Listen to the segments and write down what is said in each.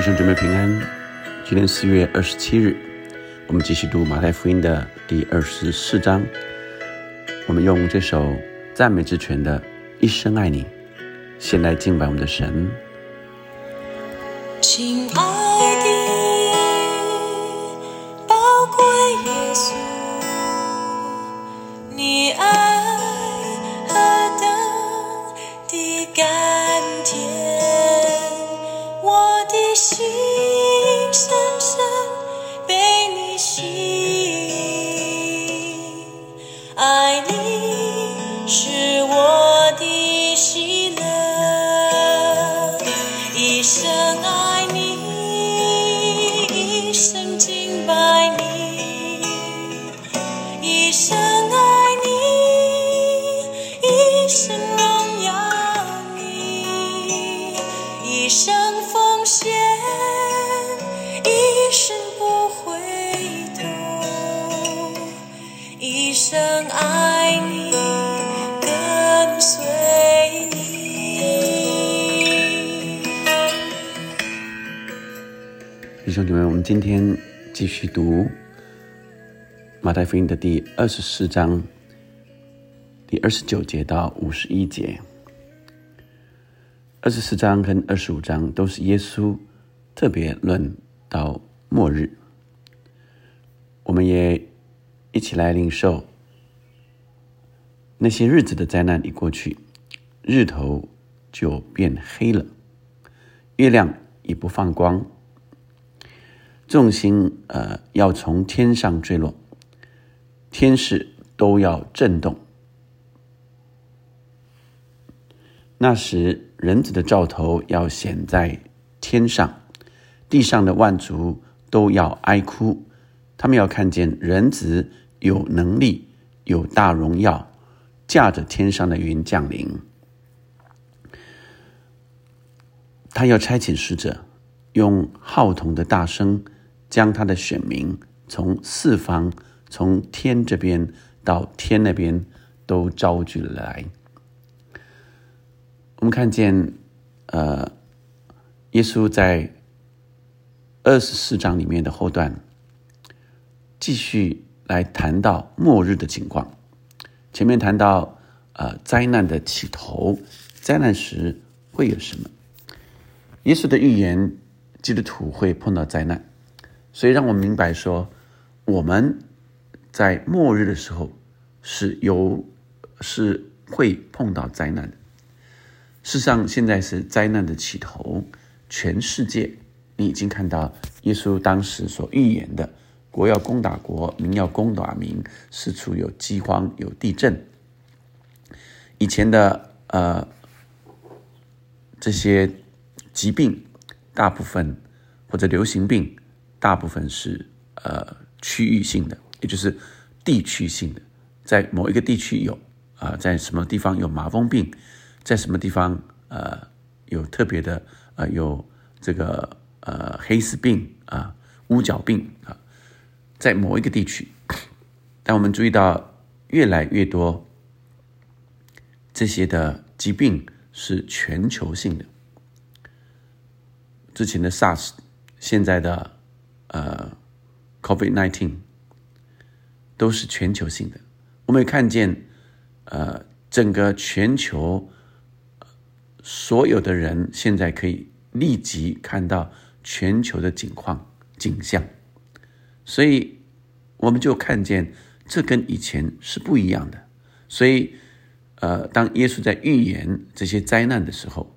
弟兄姊妹平安，今天四月二十七日，我们继续读马太福音的第二十四章。我们用这首赞美之泉的《一生爱你》，先来敬拜我们的神。亲爱的，宝贵耶稣，你爱生奉献，一生不回头，一生爱你，跟随你。弟兄姊妹，我们今天继续读马太福音的第二十四章，第二十九节到五十一节。二十四章跟二十五章都是耶稣特别论到末日，我们也一起来领受那些日子的灾难已过去，日头就变黑了，月亮也不放光。众星呃要从天上坠落，天使都要震动。那时，人子的兆头要显在天上，地上的万族都要哀哭，他们要看见人子有能力、有大荣耀，驾着天上的云降临。他要差遣使者，用号筒的大声。将他的选民从四方、从天这边到天那边都招聚了来。我们看见，呃，耶稣在二十四章里面的后段，继续来谈到末日的情况。前面谈到，呃，灾难的起头，灾难时会有什么？耶稣的预言，基督徒会碰到灾难。所以让我明白说，我们在末日的时候是有是会碰到灾难的。事实上，现在是灾难的起头，全世界你已经看到耶稣当时所预言的：国要攻打国，民要攻打民，四处有饥荒、有地震。以前的呃这些疾病，大部分或者流行病。大部分是呃区域性的，也就是地区性的，在某一个地区有啊，在什么地方有麻风病，在什么地方呃有特别的呃有这个呃黑死病啊、乌角病啊，在某一个地区，但我们注意到越来越多这些的疾病是全球性的，之前的 SARS，现在的。呃，COVID-19 都是全球性的。我们也看见，呃，整个全球所有的人现在可以立即看到全球的景况景象，所以我们就看见这跟以前是不一样的。所以，呃，当耶稣在预言这些灾难的时候，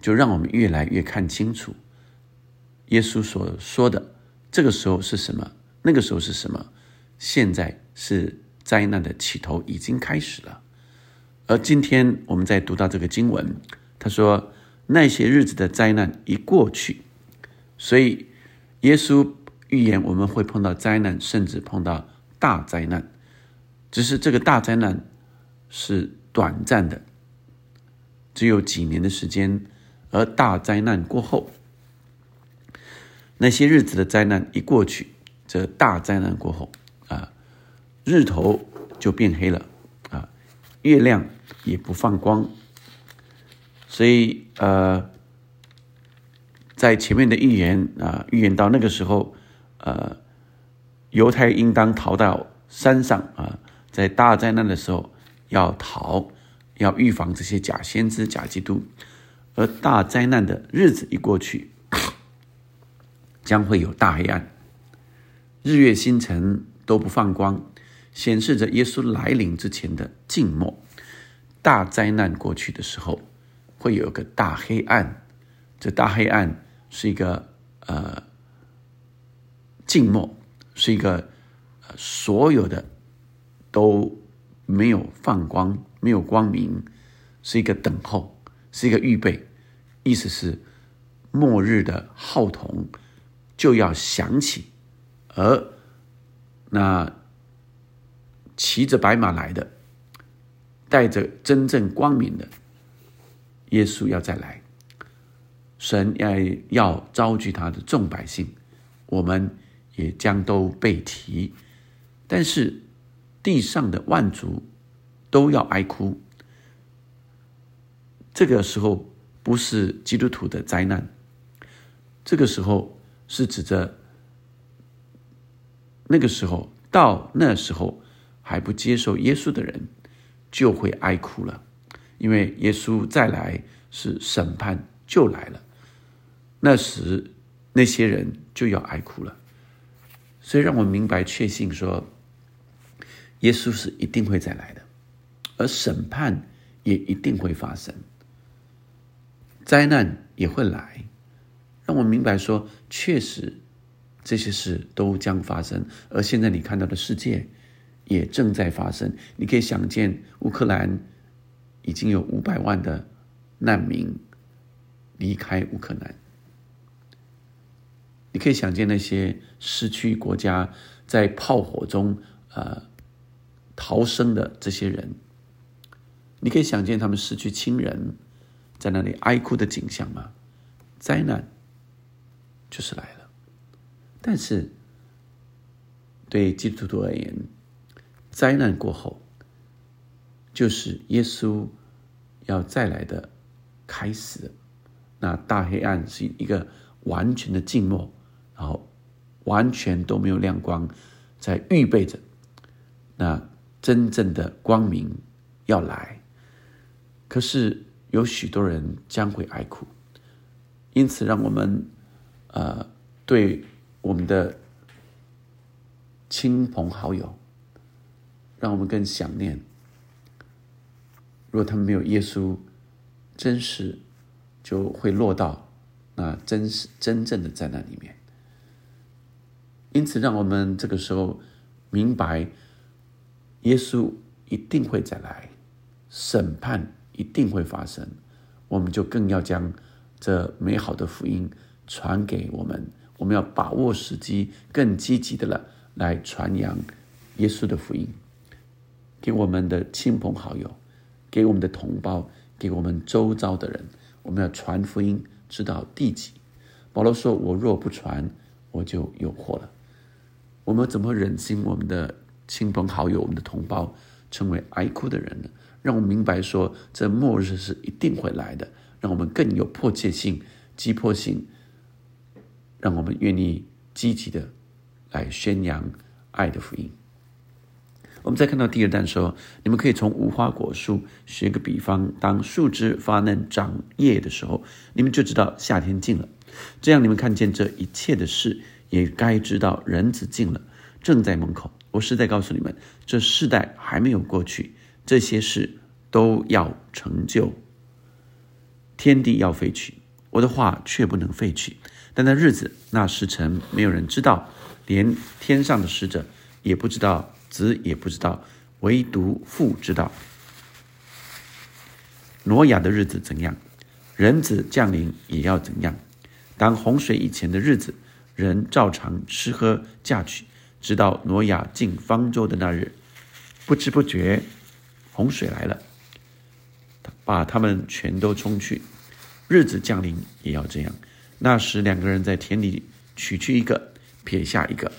就让我们越来越看清楚耶稣所说的。这个时候是什么？那个时候是什么？现在是灾难的起头已经开始了。而今天我们在读到这个经文，他说那些日子的灾难一过去，所以耶稣预言我们会碰到灾难，甚至碰到大灾难。只是这个大灾难是短暂的，只有几年的时间，而大灾难过后。那些日子的灾难一过去，这大灾难过后啊，日头就变黑了啊，月亮也不放光，所以呃，在前面的预言啊，预言到那个时候，呃，犹太应当逃到山上啊，在大灾难的时候要逃，要预防这些假先知、假基督，而大灾难的日子一过去，将会有大黑暗，日月星辰都不放光，显示着耶稣来临之前的静默。大灾难过去的时候，会有个大黑暗，这大黑暗是一个呃静默，是一个呃所有的都没有放光，没有光明，是一个等候，是一个预备，意思是末日的号筒就要响起，而那骑着白马来的，带着真正光明的耶稣要再来，神要要招聚他的众百姓，我们也将都被提，但是地上的万族都要哀哭。这个时候不是基督徒的灾难，这个时候是指着那个时候到那时候还不接受耶稣的人就会哀哭了，因为耶稣再来是审判就来了，那时那些人就要哀哭了，所以让我明白确信说，耶稣是一定会再来的，而审判也一定会发生。灾难也会来，让我明白说，确实这些事都将发生。而现在你看到的世界也正在发生。你可以想见，乌克兰已经有五百万的难民离开乌克兰。你可以想见那些失去国家在炮火中呃逃生的这些人。你可以想见他们失去亲人。在那里哀哭的景象吗？灾难就是来了，但是对基督徒而言，灾难过后就是耶稣要再来的开始。那大黑暗是一个完全的静默，然后完全都没有亮光，在预备着那真正的光明要来。可是。有许多人将会哀哭，因此让我们，呃，对我们的亲朋好友，让我们更想念。如果他们没有耶稣，真实就会落到那真实真正的灾难里面。因此，让我们这个时候明白，耶稣一定会再来审判。一定会发生，我们就更要将这美好的福音传给我们。我们要把握时机，更积极的了来传扬耶稣的福音，给我们的亲朋好友，给我们的同胞，给我们周遭的人。我们要传福音，知道地极。保罗说：“我若不传，我就有祸了。”我们怎么忍心我们的亲朋好友、我们的同胞成为哀哭的人呢？让我们明白说，这末日是一定会来的，让我们更有迫切性、急迫性，让我们愿意积极的来宣扬爱的福音。我们再看到第二段说，你们可以从无花果树学个比方，当树枝发嫩长叶的时候，你们就知道夏天近了。这样，你们看见这一切的事，也该知道人子近了，正在门口。我是在告诉你们，这世代还没有过去。这些事都要成就，天地要废去，我的话却不能废去。但那日子、那时辰，没有人知道，连天上的使者也不知道，子也不知道，唯独父知道。挪亚的日子怎样，人子降临也要怎样。当洪水以前的日子，人照常吃喝嫁娶，直到挪亚进方舟的那日，不知不觉。洪水来了，把他们全都冲去。日子降临也要这样。那时两个人在田里取去一个，撇下一个；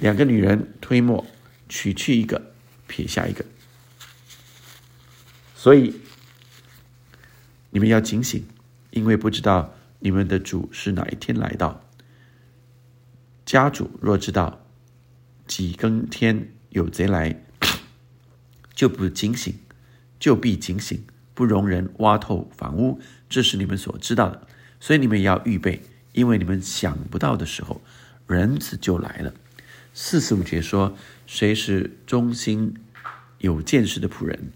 两个女人推磨，取去一个，撇下一个。所以你们要警醒，因为不知道你们的主是哪一天来到。家主若知道几更天有贼来，就不警醒，就必警醒，不容人挖透房屋。这是你们所知道的，所以你们也要预备，因为你们想不到的时候，人子就来了。四十五节说：谁是忠心有见识的仆人，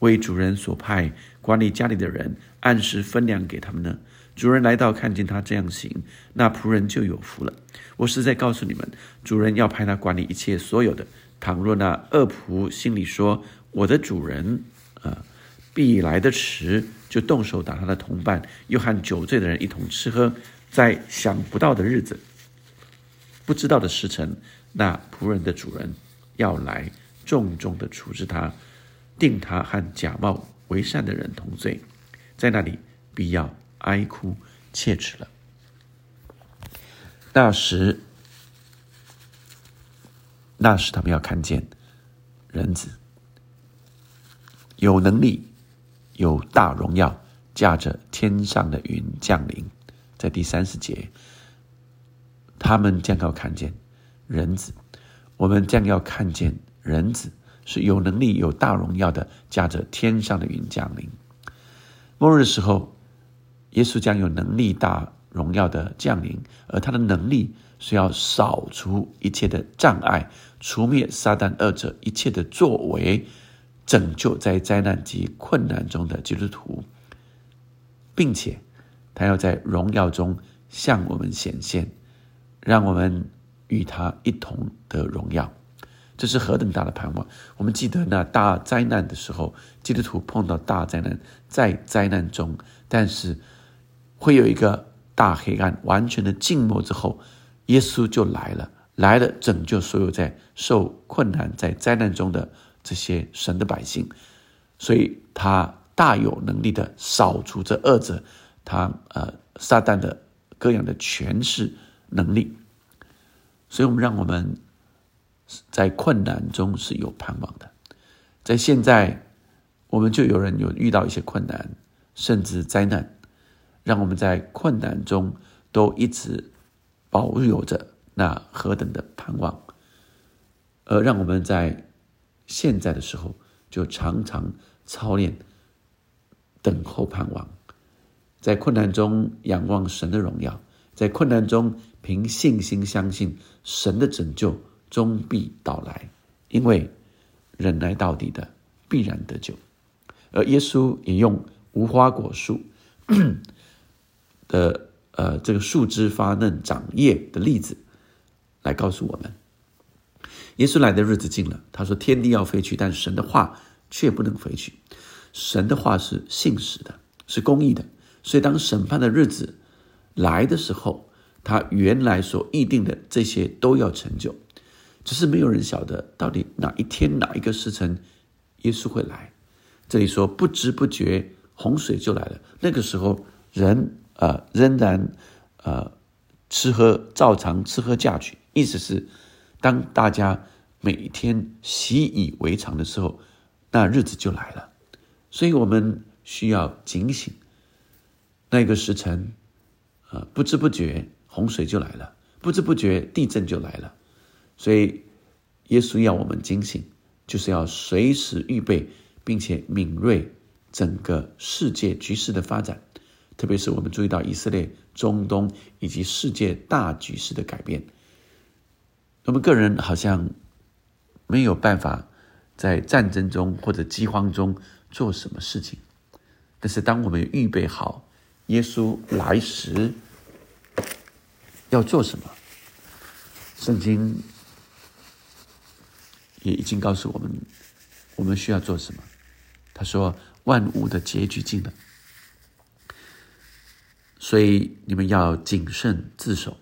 为主人所派管理家里的人，按时分粮给他们呢？主人来到，看见他这样行，那仆人就有福了。我是在告诉你们，主人要派他管理一切所有的。倘若那恶仆心里说：“我的主人啊，必来得迟，就动手打他的同伴，又和酒醉的人一同吃喝，在想不到的日子、不知道的时辰，那仆人的主人要来重重的处置他，定他和假冒为善的人同罪，在那里必要。”哀哭切齿了。那时，那时他们要看见人子有能力、有大荣耀，驾着天上的云降临。在第三十节，他们将要看见人子，我们将要看见人子是有能力、有大荣耀的，驾着天上的云降临。末日的时候。耶稣将有能力大荣耀的降临，而他的能力是要扫除一切的障碍，除灭撒旦二者一切的作为，拯救在灾难及困难中的基督徒，并且他要在荣耀中向我们显现，让我们与他一同得荣耀。这是何等大的盼望！我们记得那大灾难的时候，基督徒碰到大灾难，在灾难中，但是。会有一个大黑暗，完全的静默之后，耶稣就来了，来了拯救所有在受困难、在灾难中的这些神的百姓，所以他大有能力的扫除这二者，他呃撒旦的各样的权势能力，所以我们让我们在困难中是有盼望的，在现在我们就有人有遇到一些困难，甚至灾难。让我们在困难中都一直保有着那何等的盼望，而让我们在现在的时候就常常操练等候盼望，在困难中仰望神的荣耀，在困难中凭信心相信神的拯救终必到来，因为忍耐到底的必然得救。而耶稣也用无花果树。的呃，这个树枝发嫩长叶的例子，来告诉我们，耶稣来的日子近了。他说：“天地要飞去，但神的话却不能飞去。神的话是信实的，是公义的。所以，当审判的日子来的时候，他原来所预定的这些都要成就，只是没有人晓得到底哪一天哪一个时辰耶稣会来。这里说不知不觉洪水就来了，那个时候人。”呃，仍然，呃，吃喝照常吃喝嫁娶，意思是，当大家每一天习以为常的时候，那日子就来了。所以我们需要警醒。那个时辰，啊，不知不觉洪水就来了，不知不觉地震就来了。所以，耶稣要我们警醒，就是要随时预备，并且敏锐整个世界局势的发展。特别是我们注意到以色列、中东以及世界大局势的改变，我们个人好像没有办法在战争中或者饥荒中做什么事情。但是，当我们预备好耶稣来时要做什么，圣经也已经告诉我们，我们需要做什么。他说：“万物的结局近了。”所以你们要谨慎自守，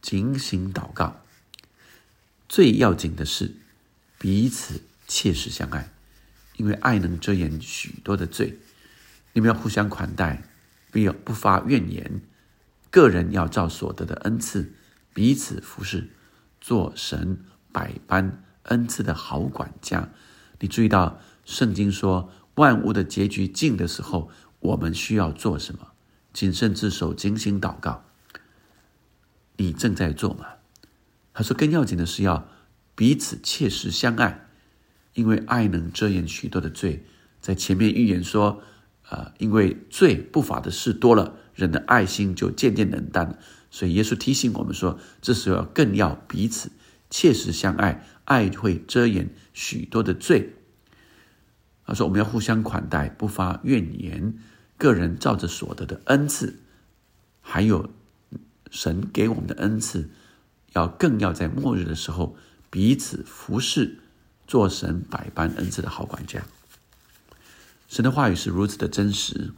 警醒祷告。最要紧的是彼此切实相爱，因为爱能遮掩许多的罪。你们要互相款待，不要不发怨言。个人要照所得的恩赐彼此服侍，做神百般恩赐的好管家。你注意到圣经说万物的结局近的时候，我们需要做什么？谨慎自守，精心祷告。你正在做吗？他说，更要紧的是要彼此切实相爱，因为爱能遮掩许多的罪。在前面预言说，呃，因为罪不法的事多了，人的爱心就渐渐冷淡了。所以耶稣提醒我们说，这时候更要彼此切实相爱，爱会遮掩许多的罪。他说，我们要互相款待，不发怨言。个人照着所得的恩赐，还有神给我们的恩赐，要更要在末日的时候彼此服侍，做神百般恩赐的好管家。神的话语是如此的真实，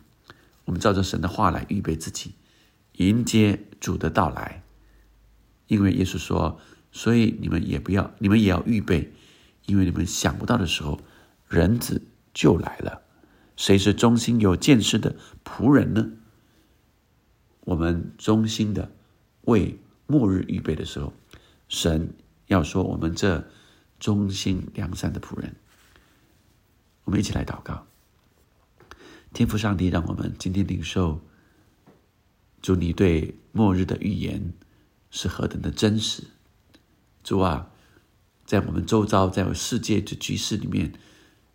我们照着神的话来预备自己，迎接主的到来。因为耶稣说：“所以你们也不要，你们也要预备，因为你们想不到的时候，人子就来了。”谁是忠心有见识的仆人呢？我们忠心的为末日预备的时候，神要说我们这忠心良善的仆人。我们一起来祷告，天父上帝，让我们今天领受，主你对末日的预言是何等的真实。主啊，在我们周遭，在世界的局势里面。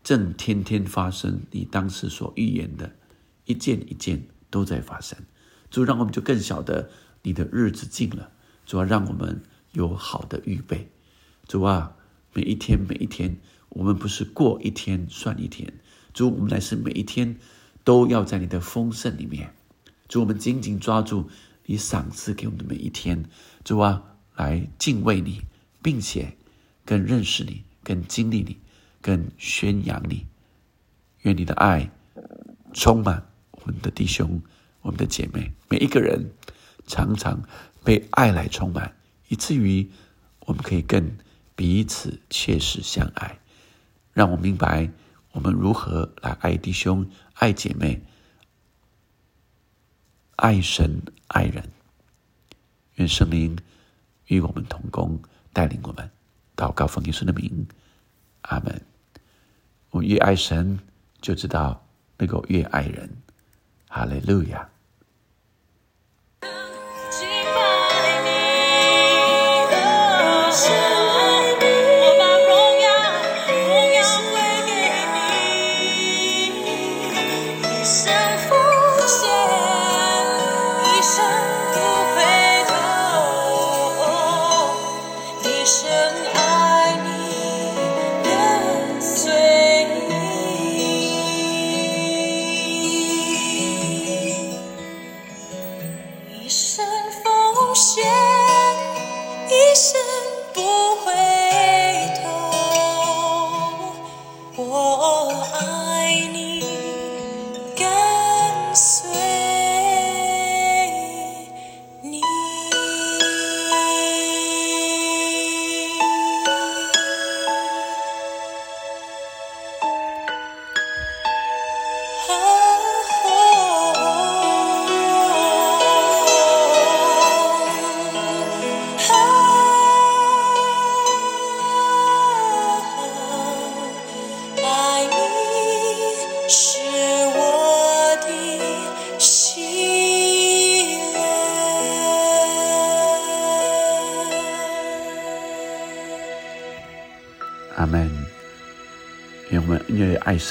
正天天发生，你当时所预言的，一件一件都在发生。主让我们就更晓得你的日子近了。主要让我们有好的预备。主啊，每一天每一天，我们不是过一天算一天。主，我们乃是每一天都要在你的丰盛里面。主，我们紧紧抓住你赏赐给我们的每一天。主啊，来敬畏你，并且更认识你，更经历你。更宣扬你，愿你的爱充满我们的弟兄、我们的姐妹，每一个人常常被爱来充满，以至于我们可以更彼此切实相爱。让我明白我们如何来爱弟兄、爱姐妹、爱神、爱人。愿圣灵与我们同工，带领我们祷告奉耶稣的名。阿门。我越爱神，就知道能够越爱人。哈利路亚。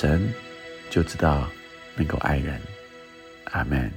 神，就知道能够爱人。阿门。